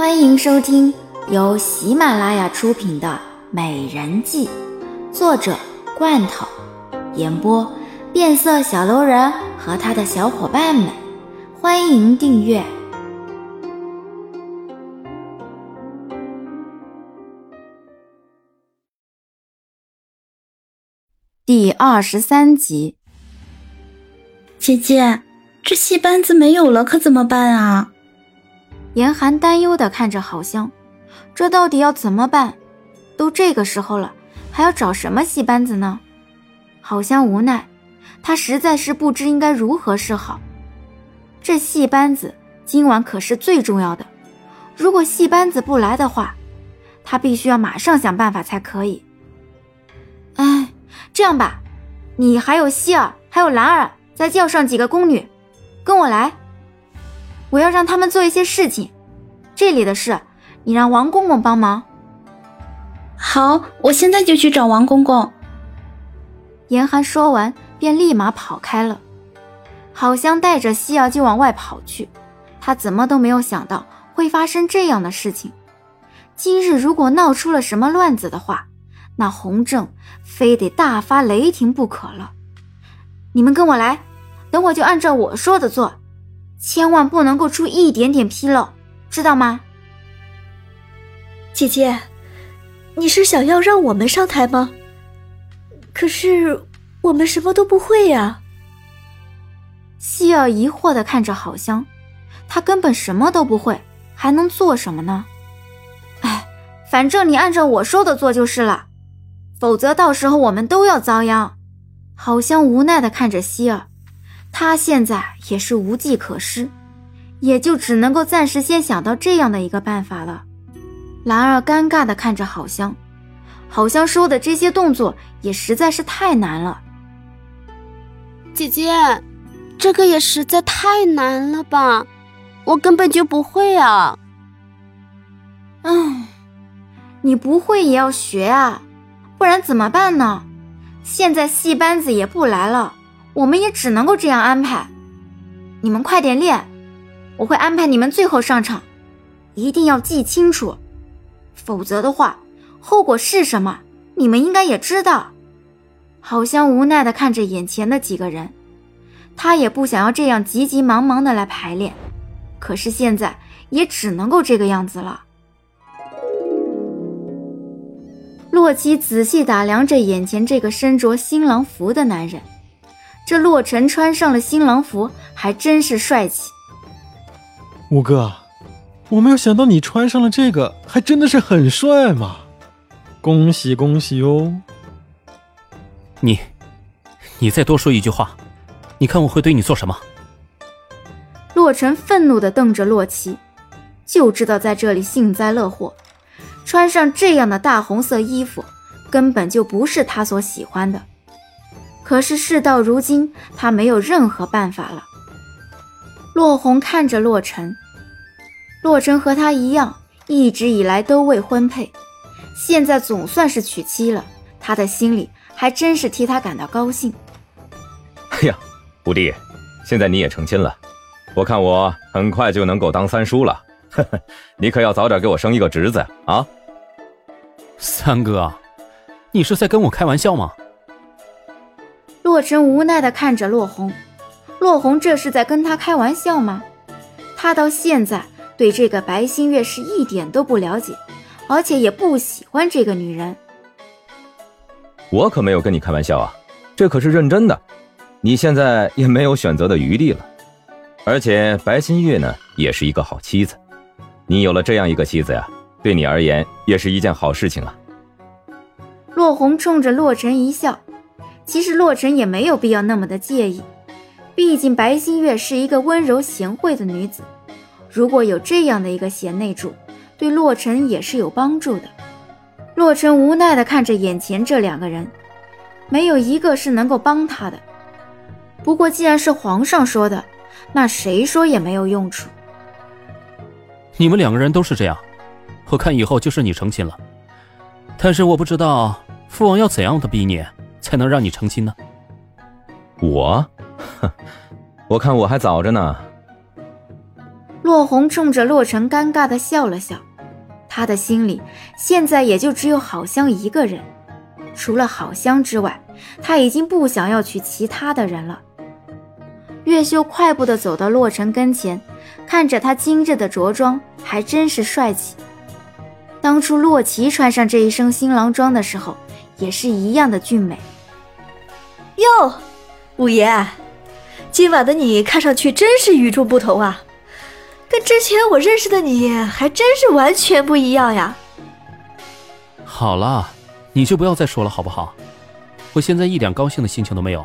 欢迎收听由喜马拉雅出品的《美人计》，作者罐头，演播变色小楼人和他的小伙伴们。欢迎订阅第二十三集。姐姐，这戏班子没有了，可怎么办啊？严寒担忧的看着郝香，这到底要怎么办？都这个时候了，还要找什么戏班子呢？郝香无奈，她实在是不知应该如何是好。这戏班子今晚可是最重要的，如果戏班子不来的话，她必须要马上想办法才可以。哎，这样吧，你还有希儿，还有兰儿，再叫上几个宫女，跟我来。我要让他们做一些事情，这里的事你让王公公帮忙。好，我现在就去找王公公。严寒说完，便立马跑开了。好像带着希儿就往外跑去，他怎么都没有想到会发生这样的事情。今日如果闹出了什么乱子的话，那洪正非得大发雷霆不可了。你们跟我来，等会就按照我说的做。千万不能够出一点点纰漏，知道吗？姐姐，你是想要让我们上台吗？可是我们什么都不会呀。希儿疑惑的看着郝香，她根本什么都不会，还能做什么呢？哎，反正你按照我说的做就是了，否则到时候我们都要遭殃。郝香无奈的看着希儿。他现在也是无计可施，也就只能够暂时先想到这样的一个办法了。兰儿尴尬的看着郝香，郝香说的这些动作也实在是太难了。姐姐，这个也实在太难了吧，我根本就不会啊。唉，你不会也要学啊，不然怎么办呢？现在戏班子也不来了。我们也只能够这样安排，你们快点练，我会安排你们最后上场，一定要记清楚，否则的话，后果是什么，你们应该也知道。好像无奈的看着眼前的几个人，他也不想要这样急急忙忙的来排练，可是现在也只能够这个样子了。洛奇仔细打量着眼前这个身着新郎服的男人。这洛尘穿上了新郎服，还真是帅气。五哥，我没有想到你穿上了这个，还真的是很帅嘛！恭喜恭喜哦！你，你再多说一句话，你看我会对你做什么？洛尘愤怒的瞪着洛奇，就知道在这里幸灾乐祸。穿上这样的大红色衣服，根本就不是他所喜欢的。可是事到如今，他没有任何办法了。洛红看着洛尘，洛尘和他一样，一直以来都未婚配，现在总算是娶妻了，他的心里还真是替他感到高兴。哎呀，五弟，现在你也成亲了，我看我很快就能够当三叔了，呵呵，你可要早点给我生一个侄子啊！三哥，你是在跟我开玩笑吗？洛尘无奈地看着洛红，洛红这是在跟他开玩笑吗？他到现在对这个白新月是一点都不了解，而且也不喜欢这个女人。我可没有跟你开玩笑啊，这可是认真的。你现在也没有选择的余地了，而且白新月呢也是一个好妻子，你有了这样一个妻子呀，对你而言也是一件好事情啊。洛红冲着洛尘一笑。其实洛尘也没有必要那么的介意，毕竟白新月是一个温柔贤惠的女子，如果有这样的一个贤内助，对洛尘也是有帮助的。洛尘无奈的看着眼前这两个人，没有一个是能够帮他的。不过既然是皇上说的，那谁说也没有用处。你们两个人都是这样，我看以后就是你成亲了，但是我不知道父王要怎样的逼你。才能让你成亲呢？我，哼，我看我还早着呢。洛红冲着洛尘尴尬的笑了笑，他的心里现在也就只有好香一个人，除了好香之外，他已经不想要娶其他的人了。月秀快步的走到洛尘跟前，看着他精致的着装，还真是帅气。当初洛奇穿上这一身新郎装的时候，也是一样的俊美。哟，五爷，今晚的你看上去真是与众不同啊！跟之前我认识的你还真是完全不一样呀。好了，你就不要再说了好不好？我现在一点高兴的心情都没有。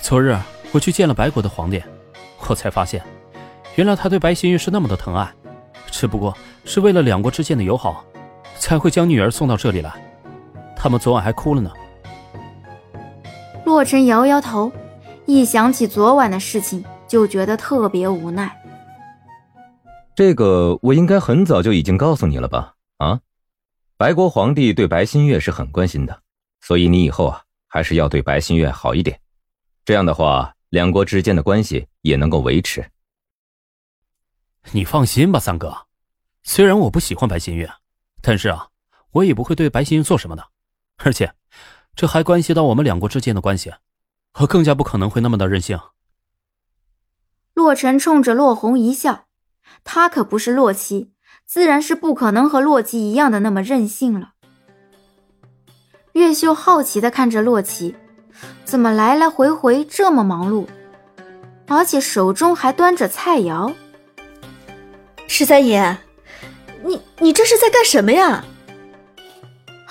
昨日我去见了白国的皇帝，我才发现，原来他对白新月是那么的疼爱，只不过是为了两国之间的友好，才会将女儿送到这里来。他们昨晚还哭了呢。洛尘摇摇头，一想起昨晚的事情，就觉得特别无奈。这个我应该很早就已经告诉你了吧？啊，白国皇帝对白新月是很关心的，所以你以后啊还是要对白新月好一点，这样的话两国之间的关系也能够维持。你放心吧，三哥，虽然我不喜欢白新月，但是啊，我也不会对白新月做什么的，而且这还关系到我们两国之间的关系，我更加不可能会那么的任性。洛尘冲着洛红一笑。他可不是洛奇，自然是不可能和洛奇一样的那么任性了。月秀好奇的看着洛奇，怎么来来回回这么忙碌，而且手中还端着菜肴。十三爷，你你这是在干什么呀？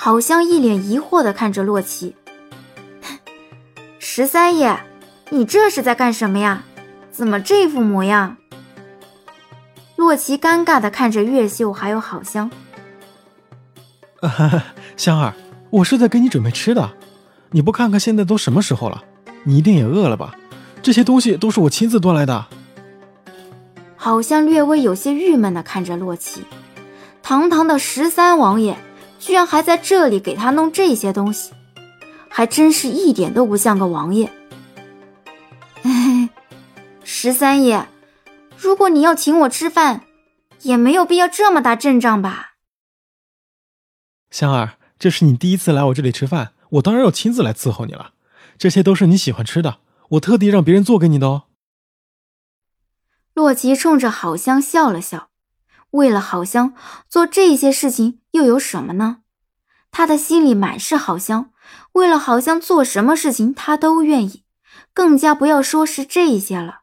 好像一脸疑惑的看着洛奇。十三爷，你这是在干什么呀？怎么这副模样？洛奇尴尬的看着月秀，还有好香。香儿，我是在给你准备吃的，你不看看现在都什么时候了？你一定也饿了吧？这些东西都是我亲自端来的。好像略微有些郁闷的看着洛奇，堂堂的十三王爷，居然还在这里给他弄这些东西，还真是一点都不像个王爷。十三爷。如果你要请我吃饭，也没有必要这么大阵仗吧？香儿，这是你第一次来我这里吃饭，我当然要亲自来伺候你了。这些都是你喜欢吃的，我特地让别人做给你的哦。洛奇冲着好香笑了笑，为了好香做这些事情又有什么呢？他的心里满是好香，为了好香做什么事情他都愿意，更加不要说是这些了。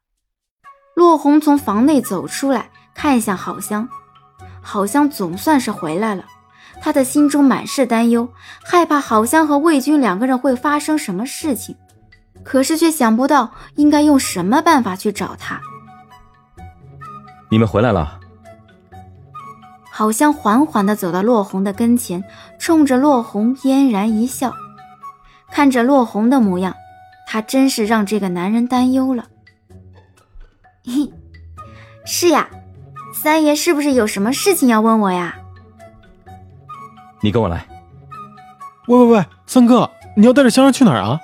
洛红从房内走出来，看向好香，好香总算是回来了。他的心中满是担忧，害怕好香和魏军两个人会发生什么事情，可是却想不到应该用什么办法去找他。你们回来了。好像缓缓地走到洛红的跟前，冲着洛红嫣然一笑。看着洛红的模样，他真是让这个男人担忧了。嘿，是呀，三爷是不是有什么事情要问我呀？你跟我来。喂喂喂，三哥，你要带着香儿去哪儿啊？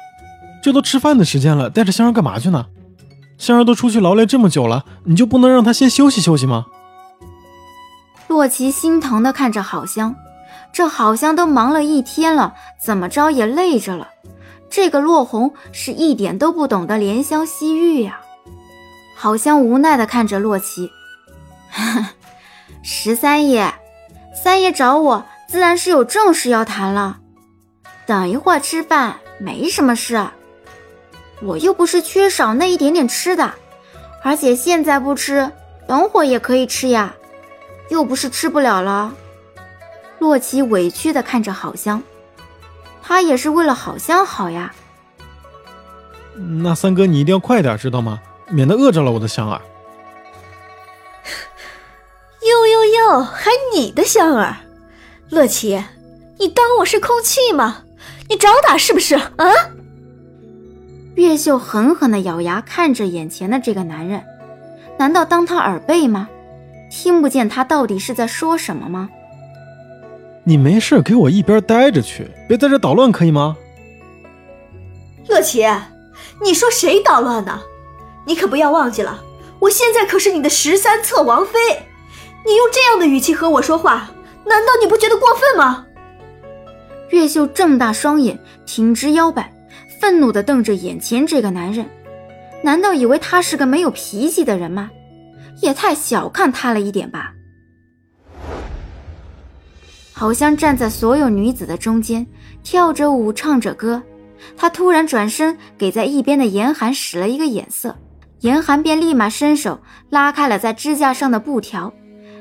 这都吃饭的时间了，带着香儿干嘛去呢？香儿都出去劳累这么久了，你就不能让她先休息休息吗？洛奇心疼的看着好香，这好香都忙了一天了，怎么着也累着了。这个洛红是一点都不懂得怜香惜玉呀。好香无奈的看着洛奇，十三爷，三爷找我自然是有正事要谈了。等一会儿吃饭没什么事，我又不是缺少那一点点吃的，而且现在不吃，等会儿也可以吃呀，又不是吃不了了。洛奇委屈的看着好香，他也是为了好香好呀。那三哥你一定要快点，知道吗？免得饿着了我的香儿。哟哟哟，还你的香儿，乐奇，你当我是空气吗？你找打是不是啊？月秀狠狠的咬牙看着眼前的这个男人，难道当他耳背吗？听不见他到底是在说什么吗？你没事给我一边待着去，别在这捣乱，可以吗？乐琪，你说谁捣乱呢？你可不要忘记了，我现在可是你的十三侧王妃，你用这样的语气和我说话，难道你不觉得过分吗？月秀睁大双眼，挺直腰板，愤怒地瞪着眼前这个男人。难道以为他是个没有脾气的人吗？也太小看他了一点吧。好像站在所有女子的中间，跳着舞，唱着歌。他突然转身，给在一边的严寒使了一个眼色，严寒便立马伸手拉开了在支架上的布条，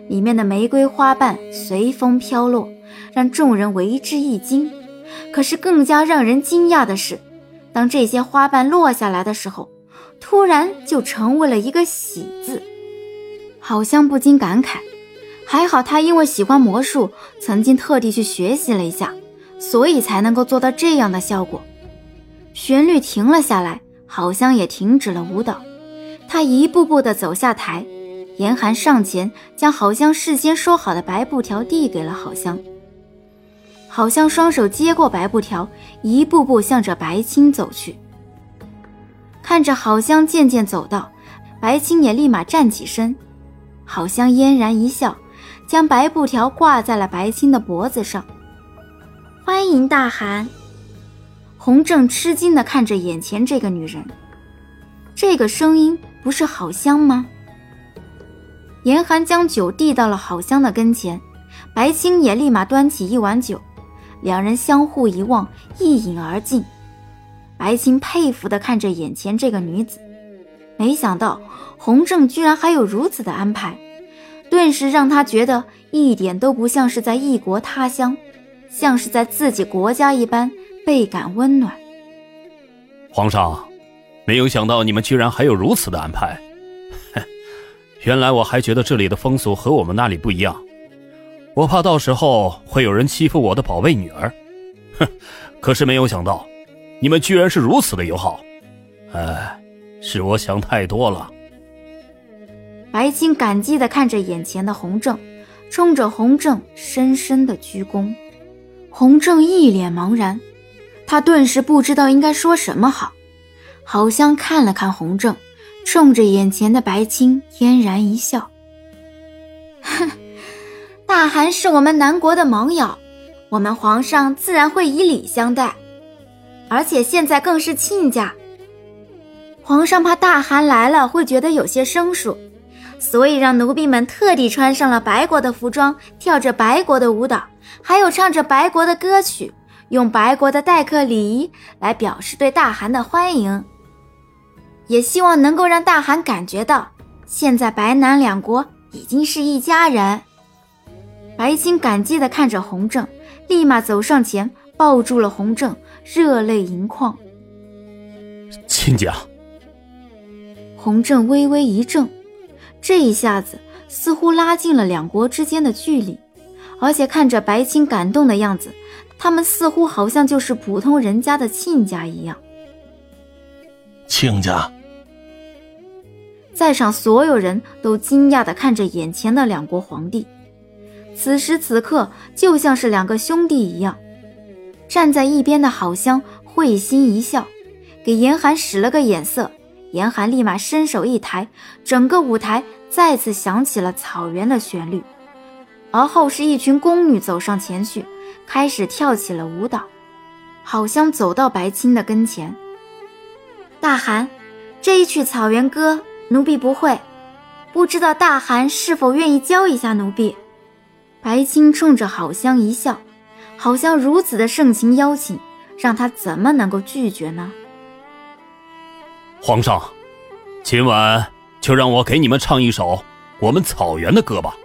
里面的玫瑰花瓣随风飘落，让众人为之一惊。可是更加让人惊讶的是，当这些花瓣落下来的时候，突然就成为了一个喜字。好像不禁感慨，还好他因为喜欢魔术，曾经特地去学习了一下，所以才能够做到这样的效果。旋律停了下来，好香也停止了舞蹈。他一步步地走下台，严寒上前将好香事先说好的白布条递给了好香。好香双手接过白布条，一步步向着白青走去。看着好香渐渐走到，白青也立马站起身。好香嫣然一笑，将白布条挂在了白青的脖子上。欢迎大汗。洪正吃惊地看着眼前这个女人，这个声音不是好香吗？严寒将酒递到了好香的跟前，白青也立马端起一碗酒，两人相互一望，一饮而尽。白青佩服地看着眼前这个女子，没想到洪正居然还有如此的安排，顿时让他觉得一点都不像是在异国他乡，像是在自己国家一般。倍感温暖。皇上，没有想到你们居然还有如此的安排。原来我还觉得这里的风俗和我们那里不一样，我怕到时候会有人欺负我的宝贝女儿。哼，可是没有想到，你们居然是如此的友好。哎，是我想太多了。白青感激的看着眼前的洪正，冲着洪正深深的鞠躬。洪正一脸茫然。他顿时不知道应该说什么好，好香看了看洪正，冲着眼前的白青嫣然一笑：“ 哼，大汗是我们南国的盟友，我们皇上自然会以礼相待，而且现在更是亲家。皇上怕大汗来了会觉得有些生疏，所以让奴婢们特地穿上了白国的服装，跳着白国的舞蹈，还有唱着白国的歌曲。”用白国的待客礼仪来表示对大汗的欢迎，也希望能够让大汗感觉到，现在白南两国已经是一家人。白青感激地看着洪正，立马走上前抱住了洪正，热泪盈眶。亲家，洪震微微一怔，这一下子似乎拉近了两国之间的距离，而且看着白青感动的样子。他们似乎好像就是普通人家的亲家一样。亲家，在场所有人都惊讶地看着眼前的两国皇帝，此时此刻就像是两个兄弟一样。站在一边的好香会心一笑，给严寒使了个眼色，严寒立马伸手一抬，整个舞台再次响起了草原的旋律，而后是一群宫女走上前去。开始跳起了舞蹈，好香走到白青的跟前。大汗，这一曲草原歌，奴婢不会，不知道大汗是否愿意教一下奴婢？白青冲着好香一笑，好香如此的盛情邀请，让他怎么能够拒绝呢？皇上，今晚就让我给你们唱一首我们草原的歌吧。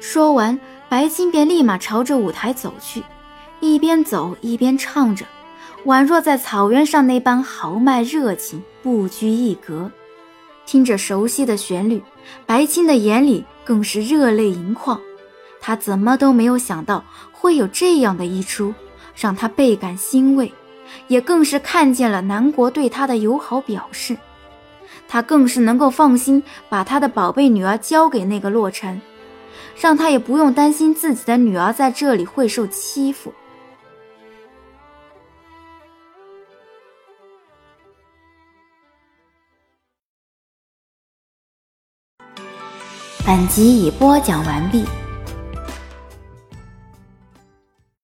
说完。白青便立马朝着舞台走去，一边走一边唱着，宛若在草原上那般豪迈热情，不拘一格。听着熟悉的旋律，白青的眼里更是热泪盈眶。他怎么都没有想到会有这样的一出，让他倍感欣慰，也更是看见了南国对他的友好表示。他更是能够放心把他的宝贝女儿交给那个洛尘。让他也不用担心自己的女儿在这里会受欺负。本集已播讲完毕。